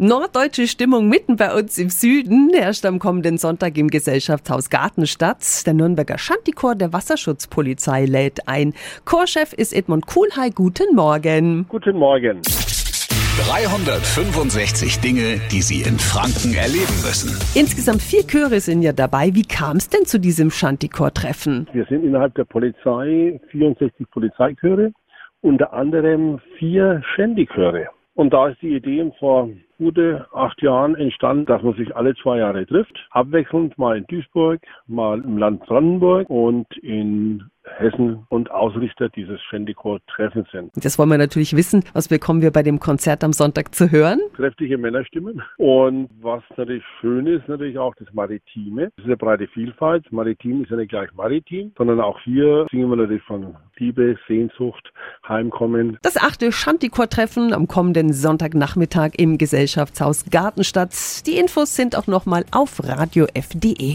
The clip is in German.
Norddeutsche Stimmung mitten bei uns im Süden herrscht am kommenden Sonntag im Gesellschaftshaus Gartenstadt. Der Nürnberger Schantikor der Wasserschutzpolizei lädt ein. Chorchef ist Edmund Kuhlhey. Guten Morgen. Guten Morgen. 365 Dinge, die Sie in Franken erleben müssen. Insgesamt vier Chöre sind ja dabei. Wie kam es denn zu diesem Schantikor-Treffen? Wir sind innerhalb der Polizei 64 Polizeichöre, unter anderem vier Schändichöre. Und da ist die Idee vor gute acht Jahren entstanden, dass man sich alle zwei Jahre trifft. Abwechselnd mal in Duisburg, mal im Land Brandenburg und in Hessen und Ausrichter dieses Ständigchor-Treffens sind. Das wollen wir natürlich wissen. Was bekommen wir bei dem Konzert am Sonntag zu hören? Kräftige Männerstimmen. Und was natürlich schön ist, natürlich auch das Maritime. Das ist eine breite Vielfalt. Maritim ist ja nicht gleich maritim, sondern auch hier singen wir natürlich von Liebe, Sehnsucht, Heimkommen. Das achte Schantikor-Treffen am kommenden Sonntagnachmittag im Gesellschaftshaus Gartenstadt. Die Infos sind auch nochmal auf radiof.de.